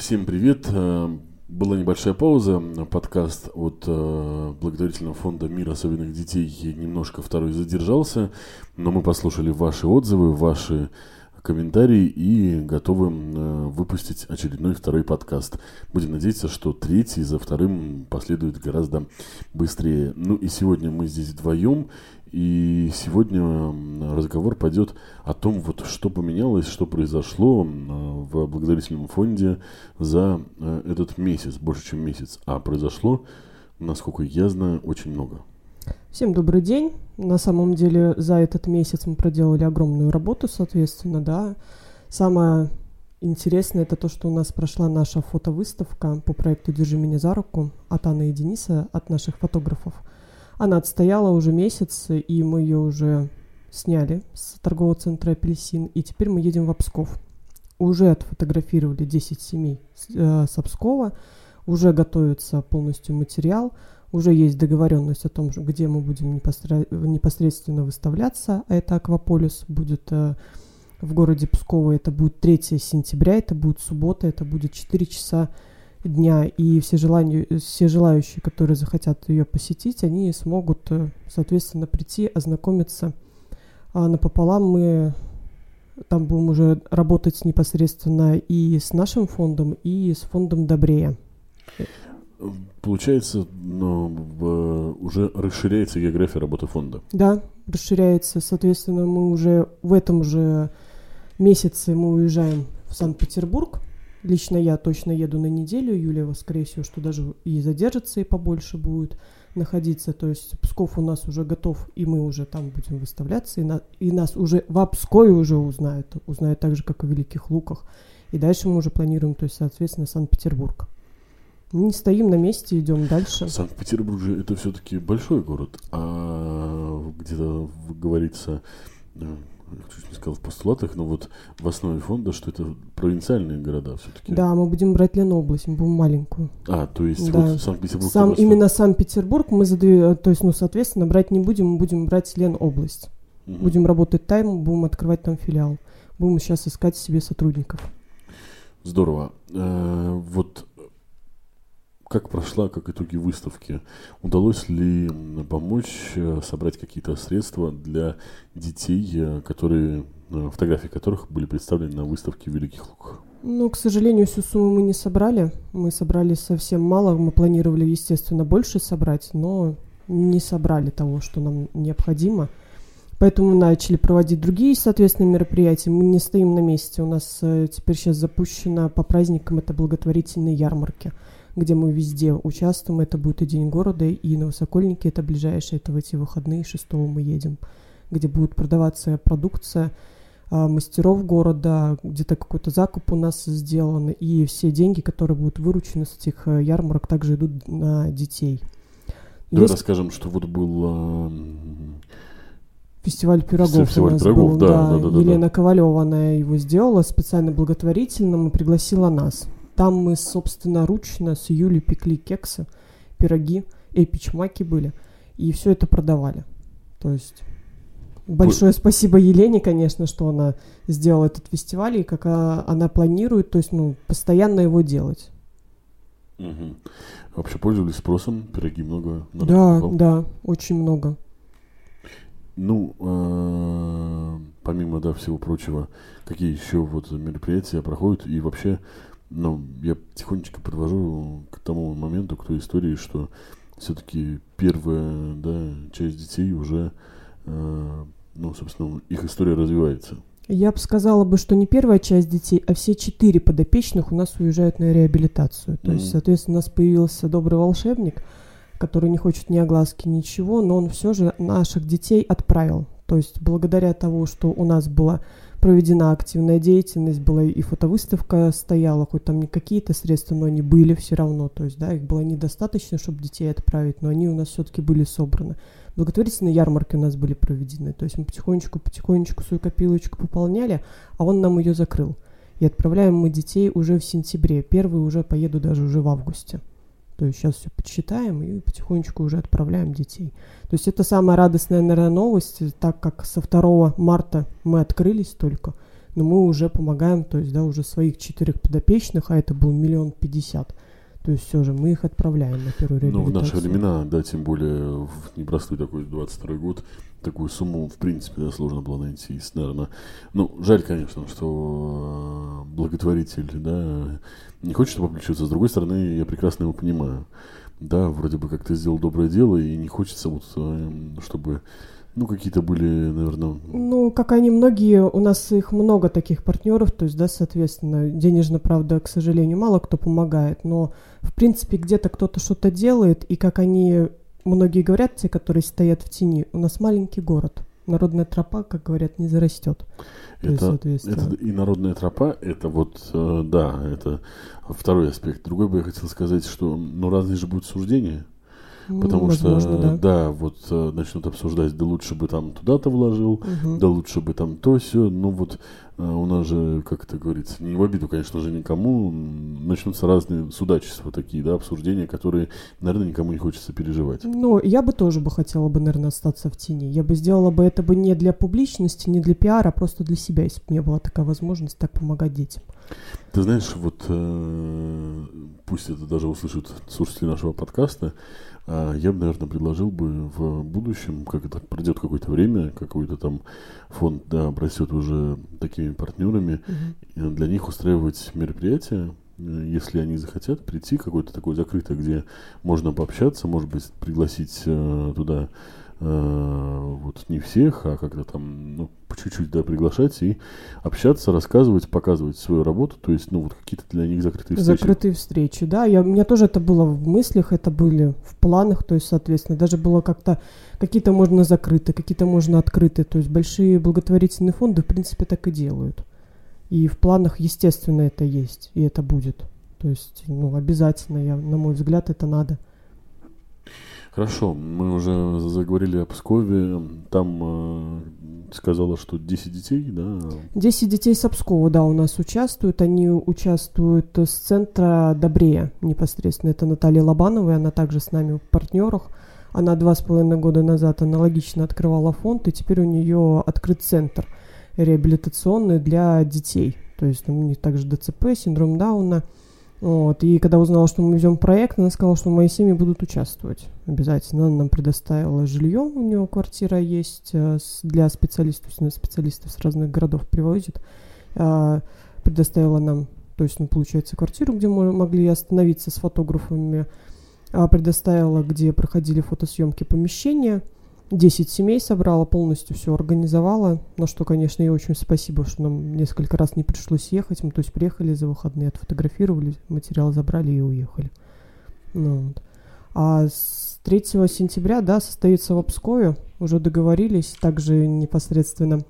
Всем привет. Э, была небольшая пауза. Подкаст от э, благотворительного фонда «Мир особенных детей» немножко второй задержался, но мы послушали ваши отзывы, ваши комментарии и готовы э, выпустить очередной второй подкаст. Будем надеяться, что третий за вторым последует гораздо быстрее. Ну и сегодня мы здесь вдвоем, и сегодня разговор пойдет о том, вот, что поменялось, что произошло в благотворительном фонде за э, этот месяц, больше, чем месяц. А произошло, насколько я знаю, очень много. Всем добрый день. На самом деле за этот месяц мы проделали огромную работу, соответственно, да. Самое интересное это то, что у нас прошла наша фотовыставка по проекту «Держи меня за руку» от Анны и Дениса, от наших фотографов – она отстояла уже месяц, и мы ее уже сняли с торгового центра «Апельсин», и теперь мы едем в Обсков. Уже отфотографировали 10 семей э, с Обскова, уже готовится полностью материал, уже есть договоренность о том, где мы будем непосредственно выставляться. Это Акваполис будет э, в городе Псково. Это будет 3 сентября, это будет суббота, это будет 4 часа дня, и все, желания, все желающие, которые захотят ее посетить, они смогут, э, соответственно, прийти, ознакомиться. А напополам мы там будем уже работать непосредственно и с нашим фондом, и с фондом Добрея. Получается, в, уже расширяется география работы фонда. Да, расширяется. Соответственно, мы уже в этом же месяце мы уезжаем в Санкт-Петербург. Лично я точно еду на неделю, Юлия, скорее всего, что даже и задержится, и побольше будет находиться. То есть Псков у нас уже готов, и мы уже там будем выставляться, и, на, и нас уже в Пскове уже узнают, узнают так же, как и в Великих Луках. И дальше мы уже планируем, то есть, соответственно, Санкт-Петербург. Мы не стоим на месте, идем дальше. Санкт-Петербург же это все-таки большой город, а где-то говорится э, чуть не сказал в постулатах, но вот в основе фонда, что это провинциальные города все-таки. Да, мы будем брать Ленобласть, мы будем маленькую. А, то есть да. вот Санкт-Петербург. Сам, именно Санкт-Петербург мы задвигаем, то есть, ну, соответственно, брать не будем, мы будем брать Ленобласть. Угу. Будем работать там, будем открывать там филиал. Будем сейчас искать себе сотрудников. Здорово. Э, вот как прошла, как итоги выставки? Удалось ли помочь э, собрать какие-то средства для детей, э, которые, э, фотографии которых были представлены на выставке в Великих Луках? Ну, к сожалению, всю сумму мы не собрали. Мы собрали совсем мало. Мы планировали, естественно, больше собрать, но не собрали того, что нам необходимо. Поэтому начали проводить другие, соответственно, мероприятия. Мы не стоим на месте. У нас теперь сейчас запущена по праздникам это благотворительные ярмарки – где мы везде участвуем. Это будет и День города, и Новосокольники, это ближайшие, это в эти выходные, 6 мы едем, где будет продаваться продукция а, мастеров города, где-то какой-то закуп у нас сделан, и все деньги, которые будут выручены с этих э, ярмарок, также идут на детей. Давай Есть... расскажем, что вот был а, Фестиваль пирогов Фестиваль у нас пирогов, был, да, да, да, да, Елена да. Ковалева, она его сделала специально благотворительным и пригласила нас. Там мы, собственно, ручно с Юлей пекли кексы, пироги, эпичмаки были. И все это продавали. То есть большое спасибо Елене, конечно, что она сделала этот фестиваль и как она планирует, то есть, ну, постоянно его делать. Угу. Вообще пользовались спросом? Пироги много? Да, да, очень много. Ну, э, помимо, да, всего прочего, какие еще вот мероприятия проходят и вообще но я тихонечко подвожу к тому моменту, к той истории, что все-таки первая да, часть детей уже, э, ну, собственно, их история развивается. Я бы сказала бы, что не первая часть детей, а все четыре подопечных у нас уезжают на реабилитацию. То mm-hmm. есть, соответственно, у нас появился добрый волшебник, который не хочет ни огласки, ничего, но он все же наших детей отправил. То есть, благодаря тому, что у нас была проведена активная деятельность, была и фотовыставка стояла, хоть там не какие-то средства, но они были все равно, то есть, да, их было недостаточно, чтобы детей отправить, но они у нас все-таки были собраны. Благотворительные ярмарки у нас были проведены, то есть мы потихонечку-потихонечку свою копилочку пополняли, а он нам ее закрыл. И отправляем мы детей уже в сентябре. Первые уже поеду даже уже в августе. То есть сейчас все подсчитаем и потихонечку уже отправляем детей. То есть это самая радостная, наверное, новость, так как со 2 марта мы открылись только, но мы уже помогаем, то есть, да, уже своих четырех подопечных, а это был миллион пятьдесят. То есть все же мы их отправляем на первую реабилитацию. Ну, в наши времена, да, тем более в непростой такой 22 год, такую сумму, в принципе, да, сложно было найти. Наверное, ну, жаль, конечно, что э, благотворитель, да, не хочет обключиться. С другой стороны, я прекрасно его понимаю. Да, вроде бы как ты сделал доброе дело, и не хочется вот, э, чтобы ну, какие-то были, наверное... Ну, как они многие, у нас их много таких партнеров, то есть, да, соответственно, денежно, правда, к сожалению, мало кто помогает, но, в принципе, где-то кто-то что-то делает, и как они, многие говорят, те, которые стоят в тени, у нас маленький город, народная тропа, как говорят, не зарастет. Это, это и народная тропа, это вот, э, да, это второй аспект. Другой бы я хотел сказать, что, ну, разные же будут суждения. Потому Возможно, что, да. да, вот э, начнут обсуждать, да лучше бы там туда-то вложил, угу. да лучше бы там то все. Ну вот э, у нас же, как это говорится, не в обиду, конечно же, никому, начнутся разные судачества такие, да, обсуждения, которые, наверное, никому не хочется переживать. Ну, я бы тоже бы хотела бы, наверное, остаться в тени. Я бы сделала бы это бы не для публичности, не для пиара, а просто для себя, если бы у меня была такая возможность так помогать детям. Ты знаешь, вот э, пусть это даже услышат слушатели нашего подкаста, я бы, наверное, предложил бы в будущем, как это пройдет какое-то время, какой-то там фонд да, обрастет уже такими партнерами, угу. для них устраивать мероприятия, э, если они захотят прийти, какое-то такое закрытое, где можно пообщаться, может быть, пригласить э, туда Э, вот не всех, а как-то там, ну, по чуть-чуть, да, приглашать и общаться, рассказывать, показывать свою работу, то есть, ну, вот какие-то для них закрытые встречи. Закрытые встречи, да, я, у меня тоже это было в мыслях, это были в планах, то есть, соответственно, даже было как-то, какие-то можно закрыты, какие-то можно открыты, то есть, большие благотворительные фонды, в принципе, так и делают. И в планах, естественно, это есть, и это будет. То есть, ну, обязательно, я, на мой взгляд, это надо. Хорошо, мы уже заговорили о Пскове. Там э, сказала, что 10 детей, да? 10 детей с Пскова, да, у нас участвуют. Они участвуют с центра Добрея непосредственно. Это Наталья Лобанова, и она также с нами в партнерах. Она два с половиной года назад аналогично открывала фонд, и теперь у нее открыт центр реабилитационный для детей. То есть у них также ДЦП, синдром Дауна – вот. И когда узнала, что мы везем проект, она сказала, что мои семьи будут участвовать обязательно. Она нам предоставила жилье, у нее квартира есть э, для специалистов, специалистов с разных городов привозит. А, предоставила нам, то есть, ну, получается, квартиру, где мы могли остановиться с фотографами. А, предоставила, где проходили фотосъемки помещения – 10 семей собрала, полностью все организовала, на что, конечно, я очень спасибо, что нам несколько раз не пришлось ехать. Мы, то есть, приехали за выходные, отфотографировали, материал забрали и уехали. Ну, вот. А с 3 сентября, да, состоится в Обскове, уже договорились, также непосредственно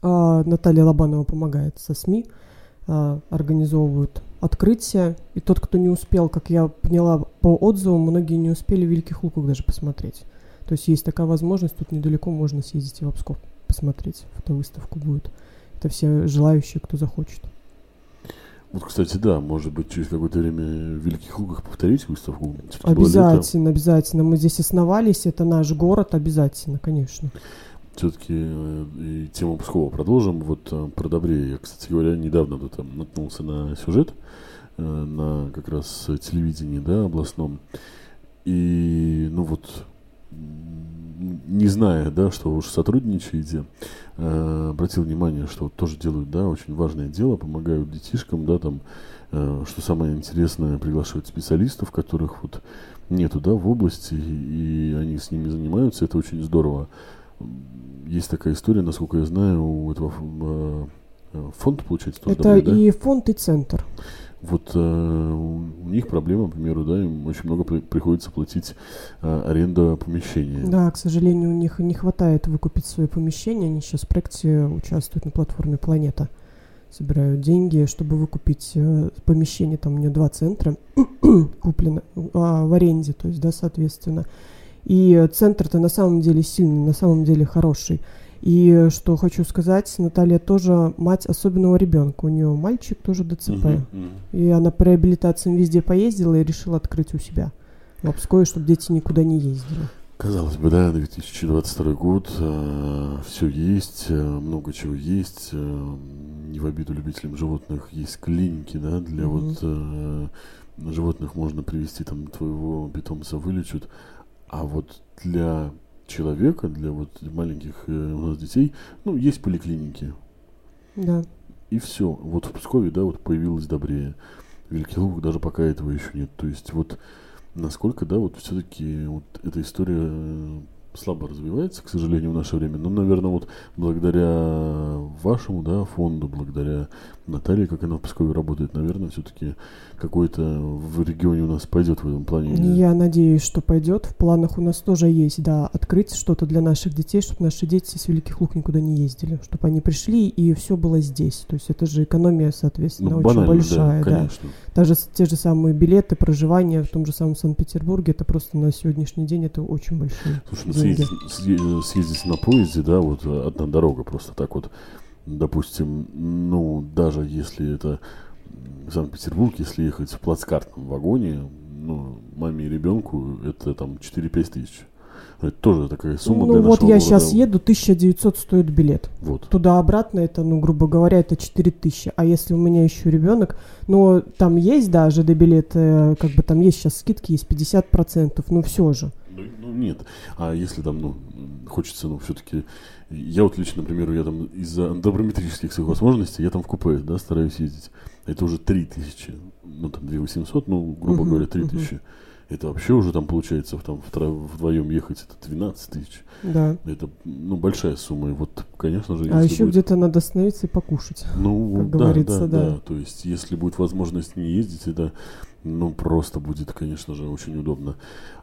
а, Наталья Лобанова помогает со СМИ, а, организовывают открытие. И тот, кто не успел, как я поняла по отзывам, многие не успели Великих Луках даже посмотреть. То есть есть такая возможность, тут недалеко можно съездить в Обсков, посмотреть, фотовыставку будет. Это все желающие, кто захочет. Вот, кстати, да, может быть, через какое-то время в Великих Лугах повторить выставку? Обязательно, обязательно. Мы здесь основались, это наш город, обязательно, конечно. Все-таки э, тему Пскова продолжим. Вот э, про Добре. Я, кстати говоря, недавно тут там наткнулся на сюжет э, на как раз телевидении, да, областном. И, ну вот, не зная, да, что уж сотрудничаете, э, обратил внимание, что вот тоже делают, да, очень важное дело, помогают детишкам, да, там, э, что самое интересное, приглашивают специалистов, которых вот нету, да, в области, и они с ними занимаются, это очень здорово. Есть такая история, насколько я знаю, у этого э, фонд, получается, тоже Это добрый, да? и фонд, и центр. Вот э, у них проблема, к примеру, да, им очень много при, приходится платить э, аренда помещения. Да, к сожалению, у них не хватает выкупить свое помещение. Они сейчас в проекте участвуют на платформе «Планета». Собирают деньги, чтобы выкупить э, помещение. Там у нее два центра куплено э, в аренде, то есть, да, соответственно. И центр-то на самом деле сильный, на самом деле хороший. И что хочу сказать, Наталья тоже мать особенного ребенка. У нее мальчик тоже ДЦП. Uh-huh, uh-huh. И она по реабилитациям везде поездила и решила открыть у себя в Обское, чтобы дети никуда не ездили. Казалось бы, да, 2022 год, э, все есть, э, много чего есть. Э, не в обиду любителям животных есть клиники, да, для mm-hmm. вот э, животных можно привести там твоего питомца вылечат, а вот для человека, для вот маленьких э, у нас детей, ну, есть поликлиники. Да. И все. Вот в Пскове, да, вот появилась Добрее. В Великих Луках даже пока этого еще нет. То есть вот насколько, да, вот все-таки вот эта история э, слабо развивается, к сожалению, в наше время. Но, наверное, вот благодаря вашему, да, фонду, благодаря Наталье, как она в Пскове работает, наверное, все-таки какой-то в регионе у нас пойдет в этом плане. Я надеюсь, что пойдет. В планах у нас тоже есть, да, открыть что-то для наших детей, чтобы наши дети с Великих Лук никуда не ездили, чтобы они пришли и все было здесь. То есть это же экономия, соответственно, ну, очень большая. Да, конечно. Да. Даже те же самые билеты, проживание в том же самом Санкт-Петербурге, это просто на сегодняшний день это очень большие Слушай, ну съездить, съездить на поезде, да, вот одна дорога просто так вот, допустим, ну, даже если это Санкт-Петербург, если ехать в плацкартном вагоне, ну, маме и ребенку, это там 4-5 тысяч. Это тоже такая сумма ну, для вот я города. сейчас еду, 1900 стоит билет. Вот. Туда-обратно это, ну, грубо говоря, это 4000. А если у меня еще ребенок, ну, там есть, да, ЖД-билеты, как бы там есть сейчас скидки, есть 50%, ну, все же. Ну, ну, нет. А если там, ну, хочется, ну, все-таки... Я вот лично, например, я там из-за доброметрических своих возможностей, я там в купе, да, стараюсь ездить. Это уже 3000, ну, там 2800, ну, грубо uh-huh, говоря, 3000. Uh-huh. Это вообще уже там получается, там вдвоем ехать, это 12 тысяч. Да. Это, ну, большая сумма. И вот, конечно же, А еще будет... где-то надо остановиться и покушать. Ну, как да, говорится, да, да, да. То есть, если будет возможность не ездить, это ну, просто будет, конечно же, очень удобно.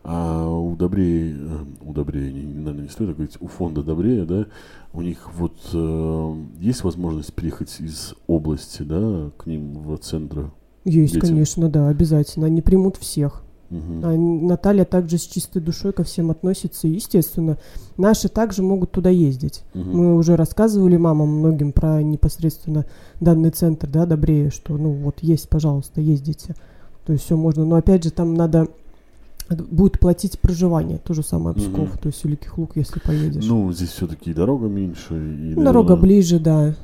А у Добрее, э, у Добрее, наверное, не стоит говорить, у фонда Добрее, да, у них вот э, есть возможность приехать из области, да, к ним в центр? Есть, детям? конечно, да, обязательно. Они примут всех. Угу. А Наталья также с чистой душой ко всем относится. естественно, наши также могут туда ездить. Угу. Мы уже рассказывали мамам многим про непосредственно данный центр, да, Добрее, что, ну, вот есть, пожалуйста, ездите. То есть все можно. Но опять же, там надо будет платить проживание, то же самое Псков, mm то есть Великих Лук, если поедешь. Ну, здесь все-таки дорога меньше. И, ну, дорога ближе, да.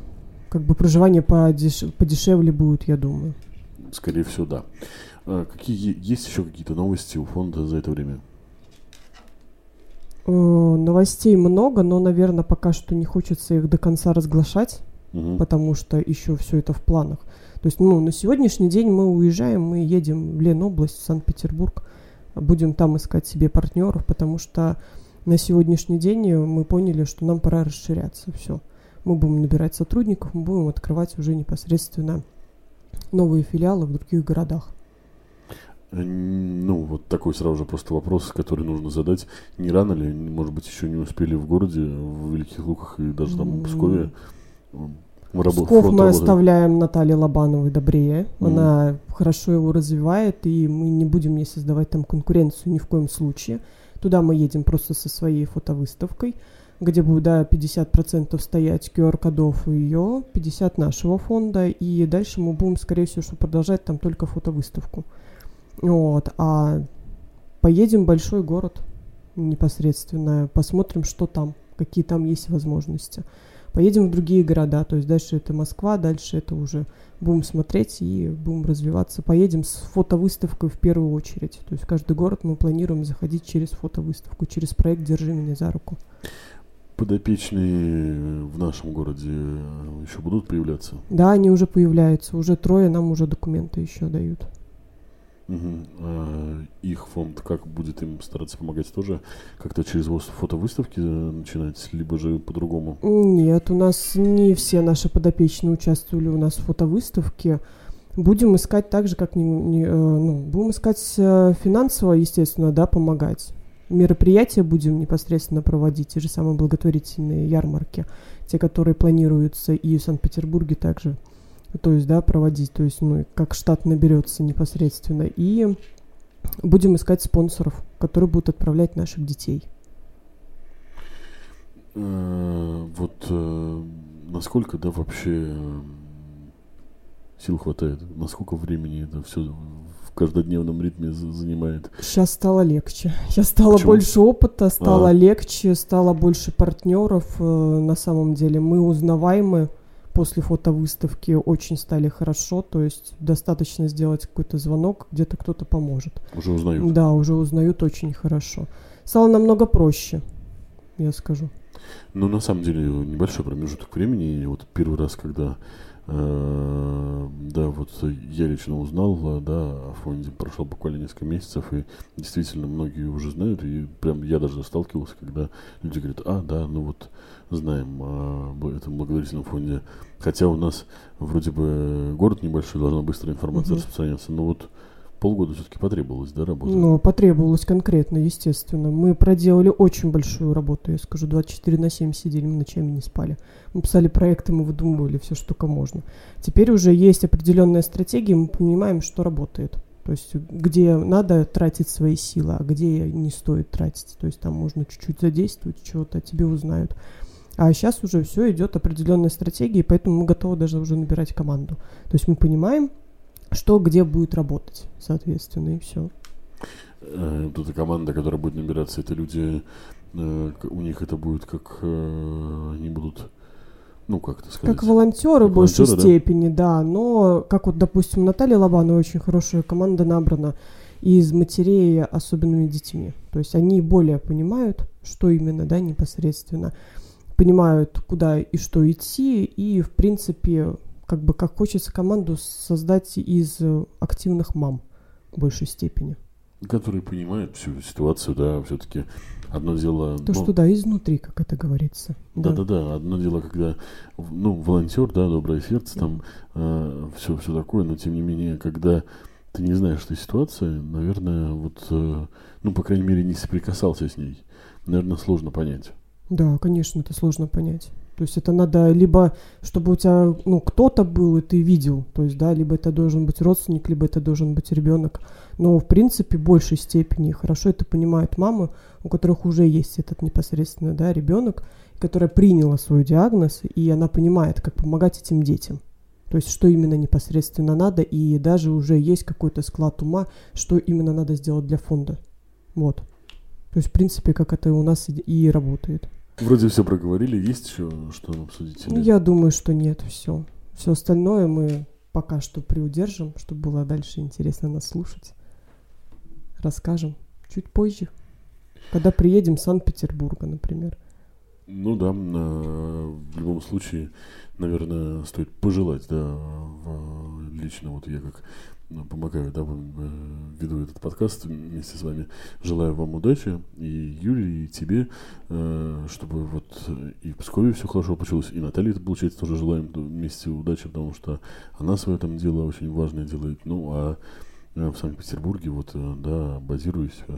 Как бы проживание подеш... подешевле будет, я думаю. Скорее всего, да. А какие есть еще какие-то новости у фонда за это время? О, новостей много, но, наверное, пока что не хочется их до конца разглашать, угу. потому что еще все это в планах. То есть, ну, на сегодняшний день мы уезжаем, мы едем в Ленобласть, в Санкт-Петербург, будем там искать себе партнеров, потому что на сегодняшний день мы поняли, что нам пора расширяться. Все. Мы будем набирать сотрудников, мы будем открывать уже непосредственно новые филиалы в других городах. Ну, вот такой сразу же просто вопрос, который нужно задать. Не рано ли, может быть, еще не успели в городе, в Великих Луках и даже там в Пскове Псков мы оставляем Наталье Лобановой добрее. Mm. Она хорошо его развивает, и мы не будем ей создавать там конкуренцию ни в коем случае. Туда мы едем просто со своей фотовыставкой, где будет, да, 50% стоять QR-кодов ее, 50% нашего фонда, и дальше мы будем, скорее всего, что продолжать там только фотовыставку. Вот, а поедем в большой город непосредственно, посмотрим, что там, какие там есть возможности поедем в другие города, то есть дальше это Москва, дальше это уже будем смотреть и будем развиваться. Поедем с фотовыставкой в первую очередь. То есть каждый город мы планируем заходить через фотовыставку, через проект «Держи меня за руку». Подопечные в нашем городе еще будут появляться? Да, они уже появляются. Уже трое нам уже документы еще дают. Угу. Их фонд как будет им стараться помогать тоже? Как-то через фотовыставки начинать, либо же по-другому? Нет, у нас не все наши подопечные участвовали у нас в фотовыставке. Будем искать так же, как не, не, э, ну, будем искать э, финансово, естественно, да, помогать. Мероприятия будем непосредственно проводить, те же самые благотворительные ярмарки, те, которые планируются и в Санкт-Петербурге также то есть, да, проводить, то есть, ну, как штат наберется непосредственно, и будем искать спонсоров, которые будут отправлять наших детей. Э, вот э, насколько, да, вообще сил хватает, насколько времени это все каждодневном ритме занимает? Сейчас стало легче. Сейчас стало Почему? больше опыта, стало а. легче, стало больше партнеров. Э, на самом деле мы узнаваемы после фотовыставки очень стали хорошо, то есть достаточно сделать какой-то звонок, где-то кто-то поможет. Уже узнают? Да, уже узнают очень хорошо. Стало намного проще, я скажу. Ну, на самом деле, небольшой промежуток времени. И вот первый раз, когда Э, вот я лично узнал, э, да, о фонде прошло буквально несколько месяцев, и действительно многие уже знают, и прям я даже сталкивался, когда люди говорят, а, да, ну вот знаем о этом благотворительном фонде, хотя у нас вроде бы город небольшой, должна быстрая информация угу. распространяться, но вот полгода все-таки потребовалось, да, работа? Ну, потребовалось конкретно, естественно. Мы проделали очень большую работу, я скажу, 24 на 7 сидели, мы ночами не спали. Мы писали проекты, мы выдумывали все, что только можно. Теперь уже есть определенная стратегия, мы понимаем, что работает. То есть где надо тратить свои силы, а где не стоит тратить. То есть там можно чуть-чуть задействовать, чего-то тебе узнают. А сейчас уже все идет определенная стратегия, поэтому мы готовы даже уже набирать команду. То есть мы понимаем, что где будет работать, соответственно, и все. Э, тут команда, которая будет набираться, это люди, э, у них это будет как э, они будут ну, как это сказать? Как волонтеры в большей да? степени, да. Но, как вот, допустим, Наталья Лобанова очень хорошая команда набрана из матерей особенными детьми. То есть они более понимают, что именно, да, непосредственно. Понимают, куда и что идти, и, в принципе, как бы как хочется команду создать из э, активных мам в большей степени. Которые понимают всю ситуацию, да, все-таки одно дело... То, ну, что, да, изнутри, как это говорится. Да-да-да, одно дело, когда, ну, волонтер, да, доброе сердце, там э, все, все такое, но тем не менее, когда ты не знаешь этой ситуации, наверное, вот, э, ну, по крайней мере, не соприкасался с ней, наверное, сложно понять. Да, конечно, это сложно понять. То есть это надо либо, чтобы у тебя, ну, кто-то был, и ты видел, то есть, да, либо это должен быть родственник, либо это должен быть ребенок. Но, в принципе, в большей степени хорошо это понимают мамы, у которых уже есть этот непосредственно, да, ребенок, которая приняла свой диагноз, и она понимает, как помогать этим детям. То есть, что именно непосредственно надо, и даже уже есть какой-то склад ума, что именно надо сделать для фонда. Вот. То есть, в принципе, как это у нас и работает. Вроде все проговорили. Есть еще что обсудить? Или? Я думаю, что нет, все. Все остальное мы пока что приудержим, чтобы было дальше интересно нас слушать. Расскажем чуть позже, когда приедем в Санкт-Петербурга, например. Ну да, в любом случае, наверное, стоит пожелать, да, лично вот я как ну, помогаю, да, э, веду этот подкаст вместе с вами. Желаю вам удачи, и Юлии, и тебе, э, чтобы вот и в Пскове все хорошо получилось, и Наталье, это, получается, тоже желаем вместе удачи, потому что она свое там дело очень важное делает. Ну, а э, в Санкт-Петербурге, вот, э, да, базируюсь, э,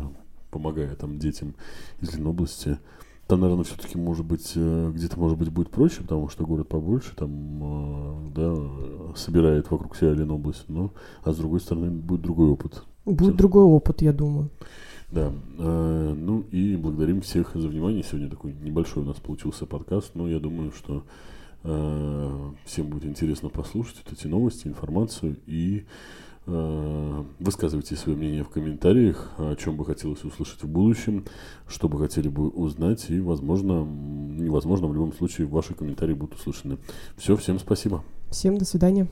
помогая там детям из Ленобласти, там, наверное, все-таки, может быть, э, где-то, может быть, будет проще, потому что город побольше, там, э, да, собирает вокруг себя Ленобласть, но, а с другой стороны, будет другой опыт. Будет Все. другой опыт, я думаю. Да, э, ну и благодарим всех за внимание. Сегодня такой небольшой у нас получился подкаст, но я думаю, что э, всем будет интересно послушать вот эти новости, информацию и высказывайте свое мнение в комментариях, о чем бы хотелось услышать в будущем, что бы хотели бы узнать, и, возможно, невозможно, в любом случае, ваши комментарии будут услышаны. Все, всем спасибо. Всем до свидания.